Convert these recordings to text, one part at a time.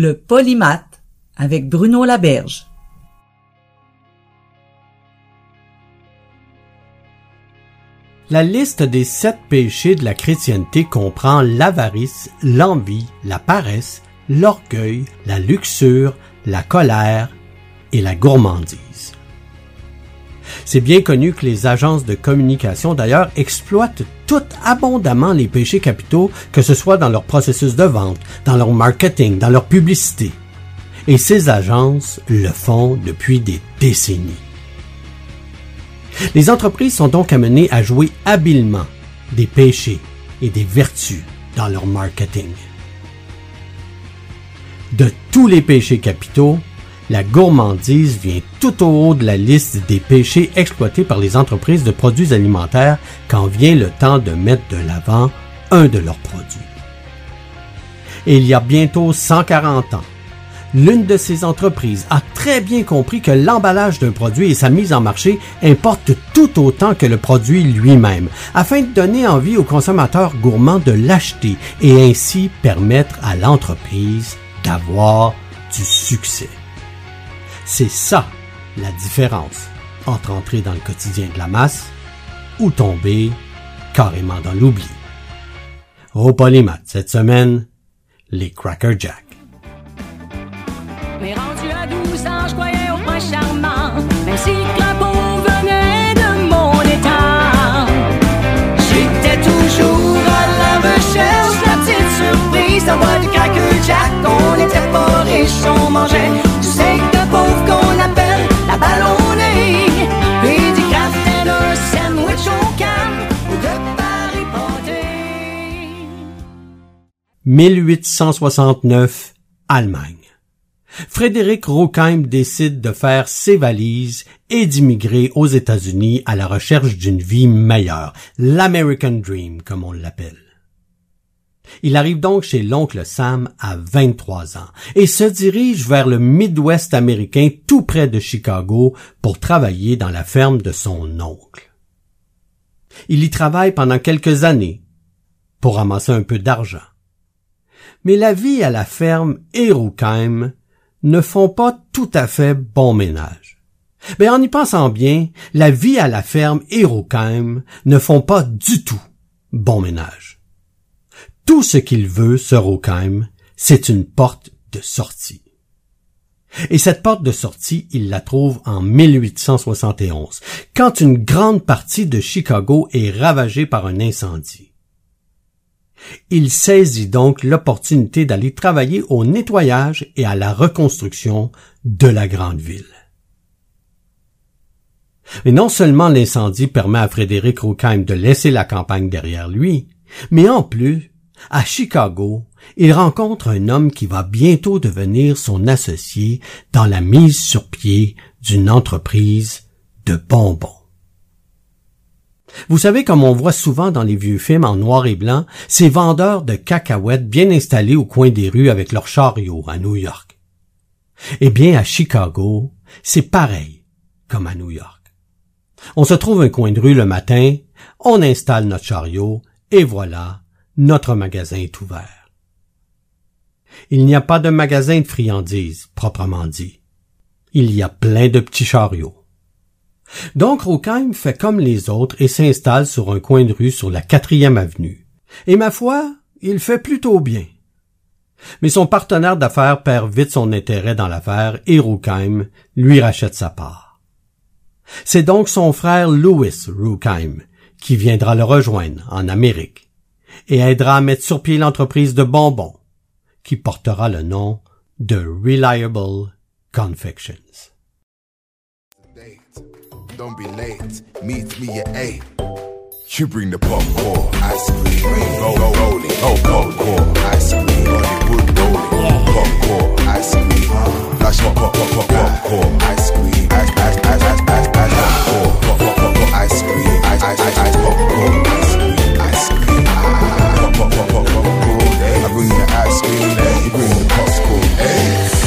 Le polymath avec Bruno Laberge. La liste des sept péchés de la chrétienté comprend l'avarice, l'envie, la paresse, l'orgueil, la luxure, la colère et la gourmandise. C'est bien connu que les agences de communication d'ailleurs exploitent toutes abondamment les péchés capitaux, que ce soit dans leur processus de vente, dans leur marketing, dans leur publicité. Et ces agences le font depuis des décennies. Les entreprises sont donc amenées à jouer habilement des péchés et des vertus dans leur marketing. De tous les péchés capitaux, la gourmandise vient tout au haut de la liste des péchés exploités par les entreprises de produits alimentaires quand vient le temps de mettre de l'avant un de leurs produits. Il y a bientôt 140 ans, l'une de ces entreprises a très bien compris que l'emballage d'un produit et sa mise en marché importent tout autant que le produit lui-même, afin de donner envie aux consommateurs gourmands de l'acheter et ainsi permettre à l'entreprise d'avoir du succès. C'est ça la différence entre entrer dans le quotidien de la masse ou tomber carrément dans l'oubli. Au Polymath cette semaine, les Cracker Jack. Mais rendu à 12 ans, je croyais au prince charmant. Même si 1869, Allemagne. Frédéric Ruckheim décide de faire ses valises et d'immigrer aux États-Unis à la recherche d'une vie meilleure, l'American Dream comme on l'appelle. Il arrive donc chez l'oncle Sam à 23 ans et se dirige vers le Midwest américain tout près de Chicago pour travailler dans la ferme de son oncle. Il y travaille pendant quelques années pour ramasser un peu d'argent. Mais la vie à la ferme et ne font pas tout à fait bon ménage. Mais en y pensant bien, la vie à la ferme et ne font pas du tout bon ménage. Tout ce qu'il veut, ce Ruckheim, c'est une porte de sortie. Et cette porte de sortie, il la trouve en 1871, quand une grande partie de Chicago est ravagée par un incendie. Il saisit donc l'opportunité d'aller travailler au nettoyage et à la reconstruction de la grande ville. Mais non seulement l'incendie permet à Frédéric Ruckheim de laisser la campagne derrière lui, mais en plus, à Chicago, il rencontre un homme qui va bientôt devenir son associé dans la mise sur pied d'une entreprise de bonbons. Vous savez, comme on voit souvent dans les vieux films en noir et blanc, ces vendeurs de cacahuètes bien installés au coin des rues avec leurs chariots à New York. Eh bien, à Chicago, c'est pareil comme à New York. On se trouve un coin de rue le matin, on installe notre chariot, et voilà, notre magasin est ouvert. Il n'y a pas de magasin de friandises, proprement dit. Il y a plein de petits chariots. Donc Ruckheim fait comme les autres et s'installe sur un coin de rue sur la quatrième avenue. Et ma foi, il fait plutôt bien. Mais son partenaire d'affaires perd vite son intérêt dans l'affaire et Ruckheim lui rachète sa part. C'est donc son frère Louis Ruckheim qui viendra le rejoindre en Amérique et aidera à mettre sur pied l'entreprise de bonbons qui portera le nom de Reliable Confections. Don't be late. Meet me at eight. You bring the popcorn, ice cream, roll, rolling, oh popcorn, ice cream, Hollywood rolling, popcorn, ice cream, flash pop, pop, pop, pop, popcorn, ice cream, ice, ice, ice, ice, ice, ice, popcorn, pop, pop, pop, pop, ice cream, ice, ice, ice, ice, popcorn, ice cream, ice cream, pop, pop, pop, pop, popcorn, I bring the ice cream, you bring the popcorn,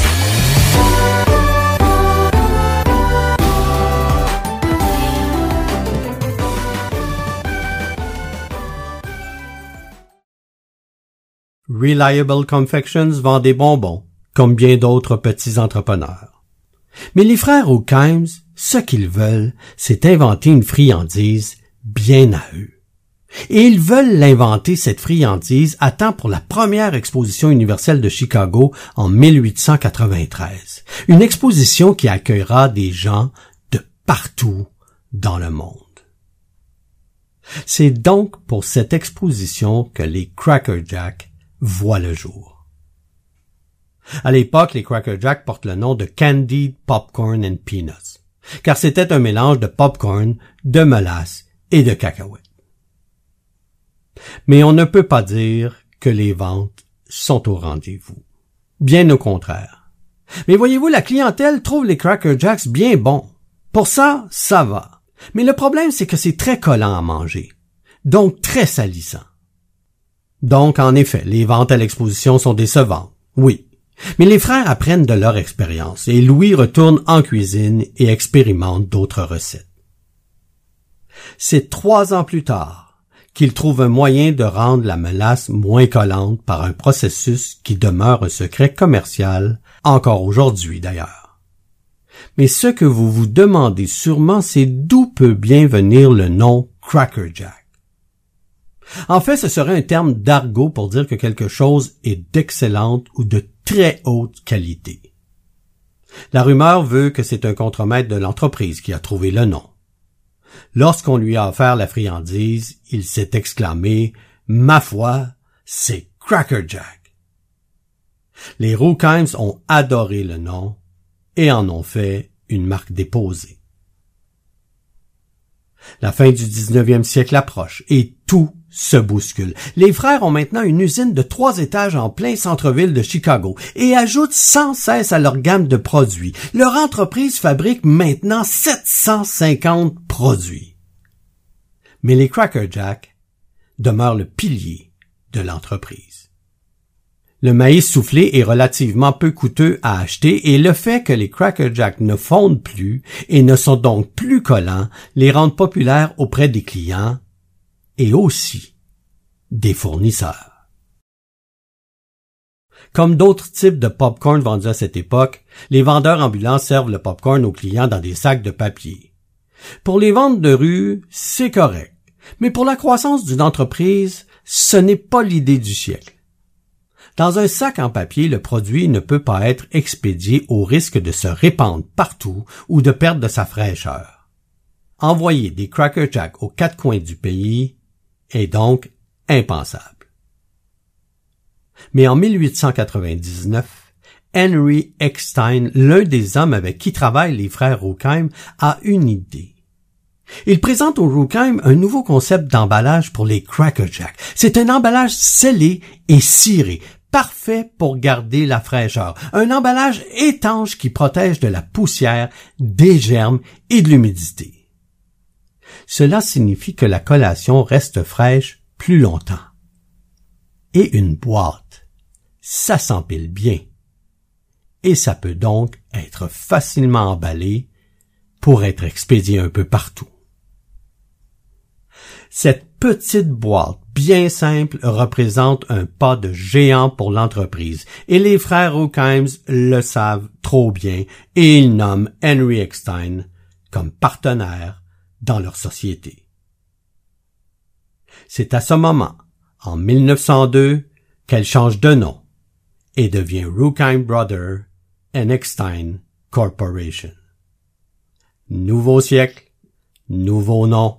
Reliable Confections vend des bonbons, comme bien d'autres petits entrepreneurs. Mais les frères O'Kimes, ce qu'ils veulent, c'est inventer une friandise bien à eux. Et ils veulent l'inventer, cette friandise, à temps pour la première exposition universelle de Chicago en 1893. Une exposition qui accueillera des gens de partout dans le monde. C'est donc pour cette exposition que les Cracker Jack voient le jour. À l'époque, les Cracker Jack portent le nom de Candied Popcorn and Peanuts, car c'était un mélange de popcorn, de molasse et de cacahuètes. Mais on ne peut pas dire que les ventes sont au rendez-vous. Bien au contraire. Mais voyez-vous, la clientèle trouve les Cracker Jacks bien bons. Pour ça, ça va. Mais le problème, c'est que c'est très collant à manger. Donc très salissant. Donc, en effet, les ventes à l'exposition sont décevantes. Oui. Mais les frères apprennent de leur expérience et Louis retourne en cuisine et expérimente d'autres recettes. C'est trois ans plus tard qu'il trouve un moyen de rendre la melasse moins collante par un processus qui demeure un secret commercial, encore aujourd'hui d'ailleurs. Mais ce que vous vous demandez sûrement, c'est d'où peut bien venir le nom Cracker Jack. En fait, ce serait un terme d'argot pour dire que quelque chose est d'excellente ou de très haute qualité. La rumeur veut que c'est un contremaître de l'entreprise qui a trouvé le nom. Lorsqu'on lui a offert la friandise, il s'est exclamé Ma foi, c'est Cracker Jack. Les Roukimes ont adoré le nom et en ont fait une marque déposée. La fin du 19e siècle approche et tout se bouscule. Les frères ont maintenant une usine de trois étages en plein centre-ville de Chicago et ajoutent sans cesse à leur gamme de produits. Leur entreprise fabrique maintenant 750 produits. Mais les Cracker Jack demeurent le pilier de l'entreprise. Le maïs soufflé est relativement peu coûteux à acheter et le fait que les Cracker Jack ne fondent plus et ne sont donc plus collants les rendent populaires auprès des clients et aussi des fournisseurs. Comme d'autres types de popcorn vendus à cette époque, les vendeurs ambulants servent le popcorn aux clients dans des sacs de papier. Pour les ventes de rue, c'est correct. Mais pour la croissance d'une entreprise, ce n'est pas l'idée du siècle. Dans un sac en papier, le produit ne peut pas être expédié au risque de se répandre partout ou de perdre de sa fraîcheur. Envoyer des Cracker Jack aux quatre coins du pays est donc impensable. Mais en 1899, Henry Eckstein, l'un des hommes avec qui travaillent les frères Ruckheim, a une idée. Il présente aux Ruckheim un nouveau concept d'emballage pour les Cracker Jack. C'est un emballage scellé et ciré, parfait pour garder la fraîcheur. Un emballage étanche qui protège de la poussière, des germes et de l'humidité. Cela signifie que la collation reste fraîche plus longtemps. Et une boîte, ça s'empile bien. Et ça peut donc être facilement emballé pour être expédié un peu partout. Cette petite boîte bien simple représente un pas de géant pour l'entreprise et les frères O'Kimes le savent trop bien et ils nomment Henry Eckstein comme partenaire dans leur société. C'est à ce moment, en 1902, qu'elle change de nom et devient Ruckheim Brother and Corporation. Nouveau siècle, nouveau nom,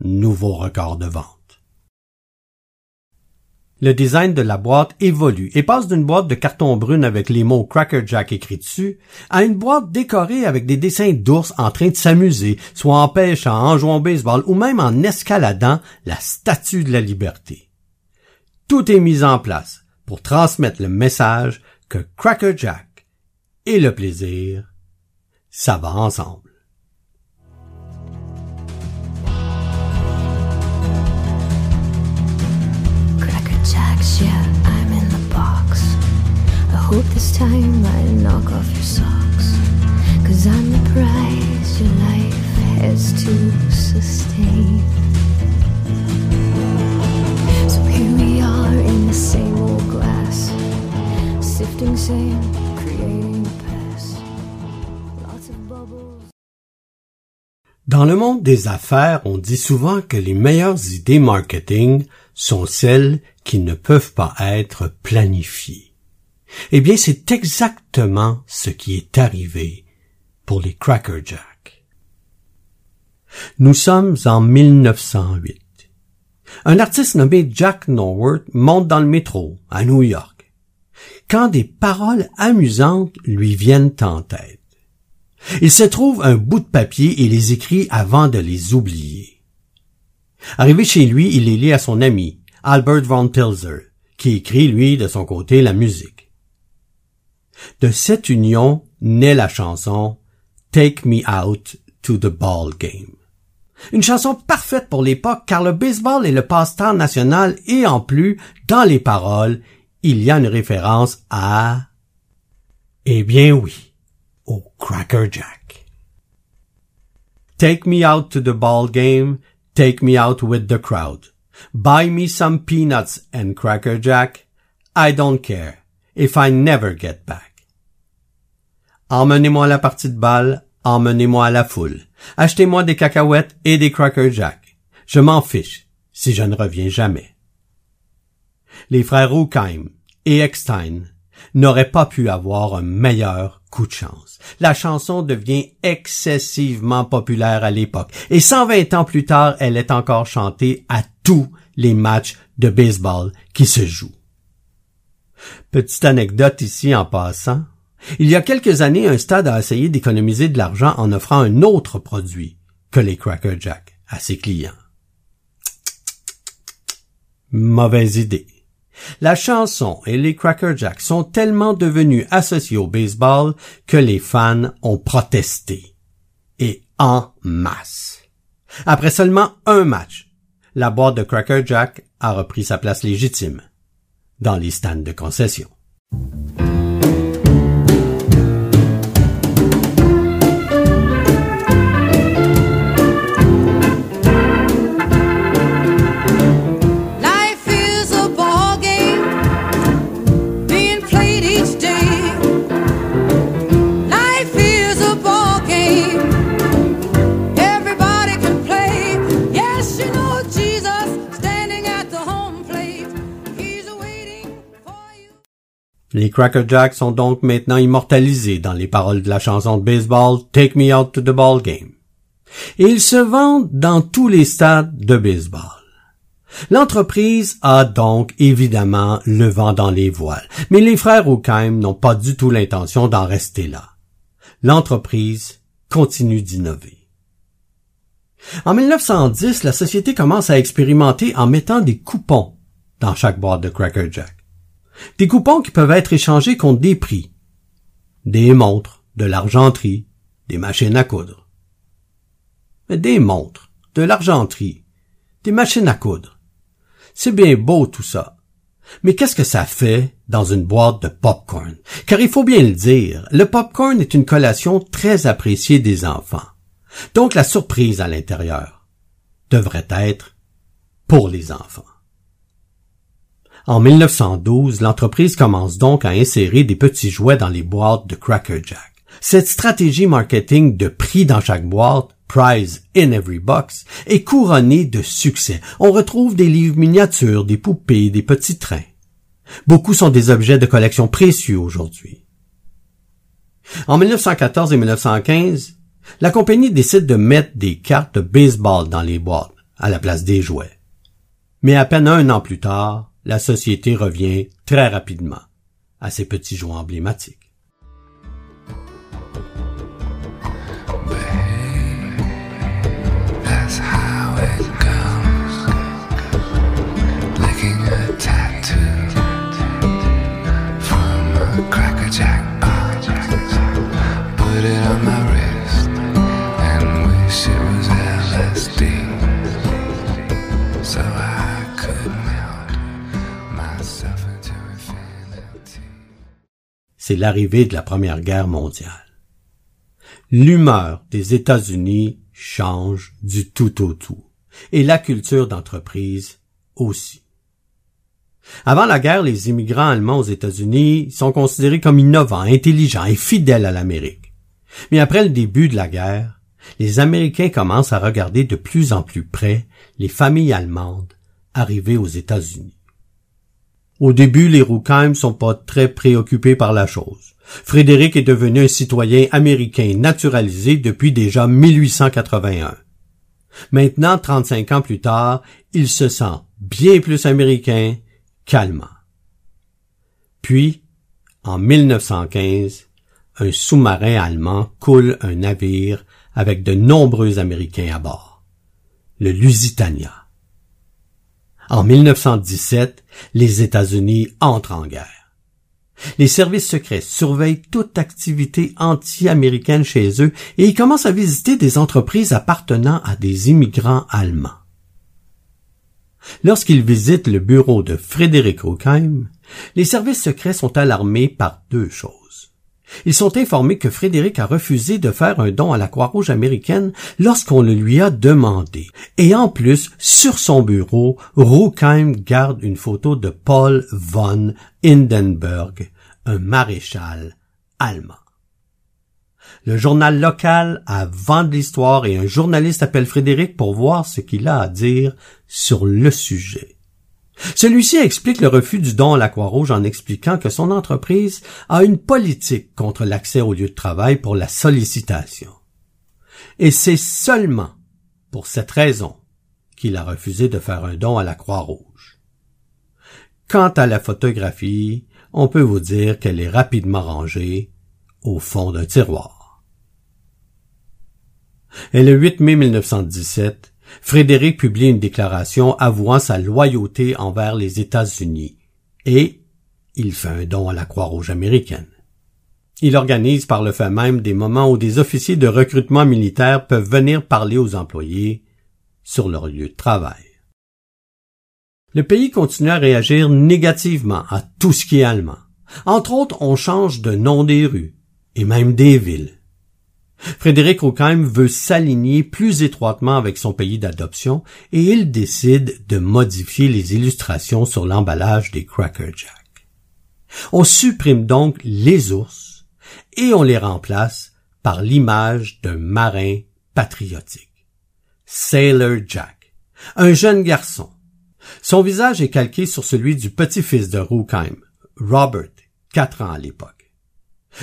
nouveau record de vente. Le design de la boîte évolue et passe d'une boîte de carton brune avec les mots Cracker Jack écrits dessus à une boîte décorée avec des dessins d'ours en train de s'amuser, soit en pêchant, en jouant au baseball ou même en escaladant la statue de la liberté. Tout est mis en place pour transmettre le message que Cracker Jack et le plaisir, ça va ensemble. Yeah, I'm in the box. I hope this time I knock off your socks. Cause I'm the prize your life has to sustain. So here we are in the same old glass, sifting sand, creating Dans le monde des affaires, on dit souvent que les meilleures idées marketing sont celles qui ne peuvent pas être planifiées. Eh bien, c'est exactement ce qui est arrivé pour les Cracker Jack. Nous sommes en 1908. Un artiste nommé Jack Norworth monte dans le métro à New York. Quand des paroles amusantes lui viennent en tête. Il se trouve un bout de papier et les écrit avant de les oublier. Arrivé chez lui, il les lit à son ami, Albert von Tilzer, qui écrit, lui, de son côté, la musique. De cette union naît la chanson Take Me Out to the Ball Game. Une chanson parfaite pour l'époque car le baseball est le passe-temps national et en plus, dans les paroles, il y a une référence à... Eh bien oui, au Cracker Jack. Take me out to the ball game, take me out with the crowd. Buy me some peanuts and Cracker Jack. I don't care if I never get back. Emmenez-moi à la partie de balle, emmenez-moi à la foule. Achetez-moi des cacahuètes et des Cracker Jack. Je m'en fiche si je ne reviens jamais. Les frères Ruckheim et Eckstein n'auraient pas pu avoir un meilleur coup de chance. La chanson devient excessivement populaire à l'époque et 120 ans plus tard, elle est encore chantée à tous les matchs de baseball qui se jouent. Petite anecdote ici en passant. Il y a quelques années, un stade a essayé d'économiser de l'argent en offrant un autre produit que les Cracker Jack à ses clients. Mauvaise idée. La chanson et les Cracker Jack sont tellement devenus associés au baseball que les fans ont protesté. Et en masse. Après seulement un match, la boîte de Cracker Jack a repris sa place légitime dans les stands de concession. Cracker Jacks sont donc maintenant immortalisés dans les paroles de la chanson de baseball Take Me Out to the Ball Game. Ils se vendent dans tous les stades de baseball. L'entreprise a donc évidemment le vent dans les voiles, mais les frères Ruckheim n'ont pas du tout l'intention d'en rester là. L'entreprise continue d'innover. En 1910, la société commence à expérimenter en mettant des coupons dans chaque boîte de Cracker Jack. Des coupons qui peuvent être échangés contre des prix. Des montres, de l'argenterie, des machines à coudre. Mais des montres, de l'argenterie, des machines à coudre. C'est bien beau tout ça. Mais qu'est-ce que ça fait dans une boîte de popcorn? Car il faut bien le dire, le popcorn est une collation très appréciée des enfants. Donc la surprise à l'intérieur devrait être pour les enfants. En 1912, l'entreprise commence donc à insérer des petits jouets dans les boîtes de Cracker Jack. Cette stratégie marketing de prix dans chaque boîte, prize in every box, est couronnée de succès. On retrouve des livres miniatures, des poupées, des petits trains. Beaucoup sont des objets de collection précieux aujourd'hui. En 1914 et 1915, la compagnie décide de mettre des cartes de baseball dans les boîtes, à la place des jouets. Mais à peine un an plus tard, la société revient très rapidement à ses petits joints emblématiques. L'arrivée de la Première Guerre mondiale. L'humeur des États-Unis change du tout au tout, et la culture d'entreprise aussi. Avant la guerre, les immigrants allemands aux États-Unis sont considérés comme innovants, intelligents et fidèles à l'Amérique. Mais après le début de la guerre, les Américains commencent à regarder de plus en plus près les familles allemandes arrivées aux États-Unis. Au début, les Ruckheim sont pas très préoccupés par la chose. Frédéric est devenu un citoyen américain naturalisé depuis déjà 1881. Maintenant, 35 ans plus tard, il se sent bien plus américain qu'allemand. Puis, en 1915, un sous-marin allemand coule un navire avec de nombreux Américains à bord. Le Lusitania. En 1917, les États-Unis entrent en guerre. Les services secrets surveillent toute activité anti-américaine chez eux et commencent à visiter des entreprises appartenant à des immigrants allemands. Lorsqu'ils visitent le bureau de Frédéric Ruckheim, les services secrets sont alarmés par deux choses. Ils sont informés que Frédéric a refusé de faire un don à la Croix-Rouge américaine lorsqu'on le lui a demandé. Et en plus, sur son bureau, Ruckheim garde une photo de Paul von Hindenburg, un maréchal allemand. Le journal local a vent de l'histoire et un journaliste appelle Frédéric pour voir ce qu'il a à dire sur le sujet. Celui-ci explique le refus du don à la Croix-Rouge en expliquant que son entreprise a une politique contre l'accès au lieu de travail pour la sollicitation. Et c'est seulement pour cette raison qu'il a refusé de faire un don à la Croix-Rouge. Quant à la photographie, on peut vous dire qu'elle est rapidement rangée au fond d'un tiroir. Et le 8 mai 1917, Frédéric publie une déclaration avouant sa loyauté envers les États-Unis et il fait un don à la Croix-Rouge américaine. Il organise par le fait même des moments où des officiers de recrutement militaire peuvent venir parler aux employés sur leur lieu de travail. Le pays continue à réagir négativement à tout ce qui est allemand. Entre autres, on change de nom des rues et même des villes. Frédéric Ruckheim veut s'aligner plus étroitement avec son pays d'adoption et il décide de modifier les illustrations sur l'emballage des Cracker Jack. On supprime donc les ours et on les remplace par l'image d'un marin patriotique. Sailor Jack, un jeune garçon. Son visage est calqué sur celui du petit-fils de Ruckheim, Robert, quatre ans à l'époque.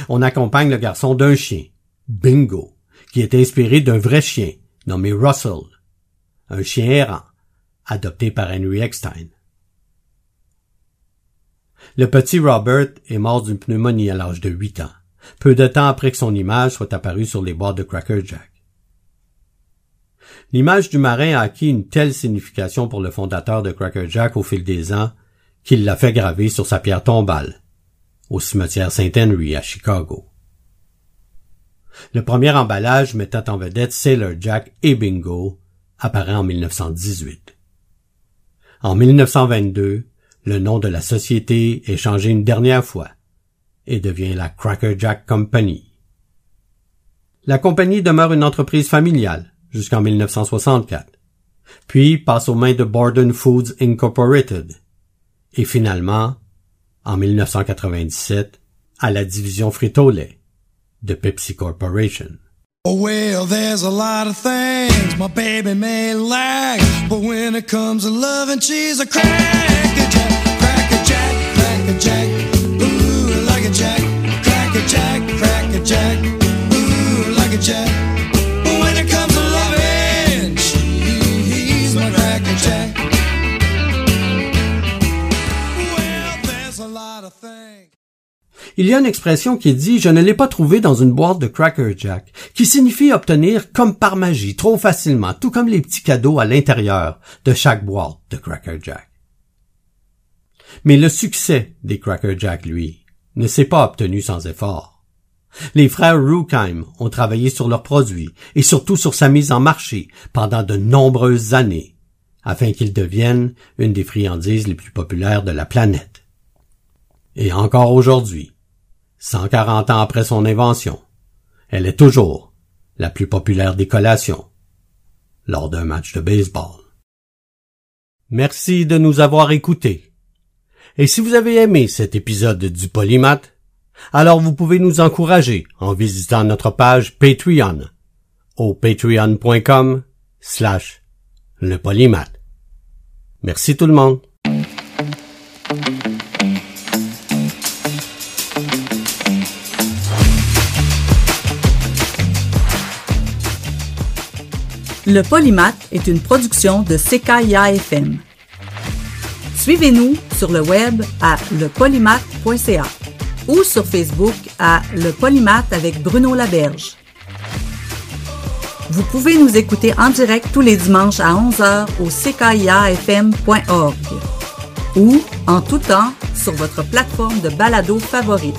On accompagne le garçon d'un chien, Bingo, qui est inspiré d'un vrai chien nommé Russell, un chien errant, adopté par Henry Eckstein. Le petit Robert est mort d'une pneumonie à l'âge de huit ans, peu de temps après que son image soit apparue sur les boîtes de Cracker Jack. L'image du marin a acquis une telle signification pour le fondateur de Cracker Jack au fil des ans qu'il l'a fait graver sur sa pierre tombale, au cimetière Saint Henry à Chicago. Le premier emballage mettant en vedette Sailor Jack et Bingo apparaît en 1918. En 1922, le nom de la société est changé une dernière fois et devient la Cracker Jack Company. La compagnie demeure une entreprise familiale jusqu'en 1964, puis passe aux mains de Borden Foods Incorporated et finalement, en 1997, à la division Frito-Lay de Pepsi Corporation. Oh, well, there's a lot of things my baby may lack, but when it comes to love and she's a cracker jack, cracker jack, cracker jack, ooh, like a jack, cracker jack, cracker jack, Il y a une expression qui dit je ne l'ai pas trouvé dans une boîte de Cracker Jack, qui signifie obtenir comme par magie, trop facilement, tout comme les petits cadeaux à l'intérieur de chaque boîte de Cracker Jack. Mais le succès des Cracker Jack, lui, ne s'est pas obtenu sans effort. Les frères Ruckheim ont travaillé sur leurs produits et surtout sur sa mise en marché pendant de nombreuses années, afin qu'ils deviennent une des friandises les plus populaires de la planète. Et encore aujourd'hui, 140 ans après son invention, elle est toujours la plus populaire des collations lors d'un match de baseball. Merci de nous avoir écoutés. Et si vous avez aimé cet épisode du Polymath, alors vous pouvez nous encourager en visitant notre page Patreon au patreon.com slash le polymath. Merci tout le monde. Le Polymath est une production de CKIA FM. Suivez-nous sur le web à lepolymath.ca ou sur Facebook à Le Polymath avec Bruno Laberge. Vous pouvez nous écouter en direct tous les dimanches à 11h au ckiafm.org ou en tout temps sur votre plateforme de balado favorite.